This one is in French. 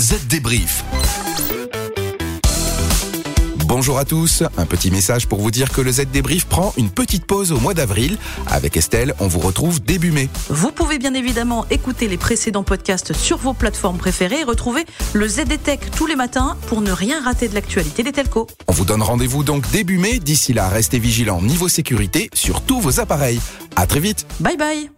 Z Débrief. Bonjour à tous, un petit message pour vous dire que le Z Débrief prend une petite pause au mois d'avril. Avec Estelle, on vous retrouve début mai. Vous pouvez bien évidemment écouter les précédents podcasts sur vos plateformes préférées et retrouver le ZDTech tous les matins pour ne rien rater de l'actualité des telcos. On vous donne rendez-vous donc début mai. D'ici là, restez vigilants niveau sécurité sur tous vos appareils. À très vite. Bye bye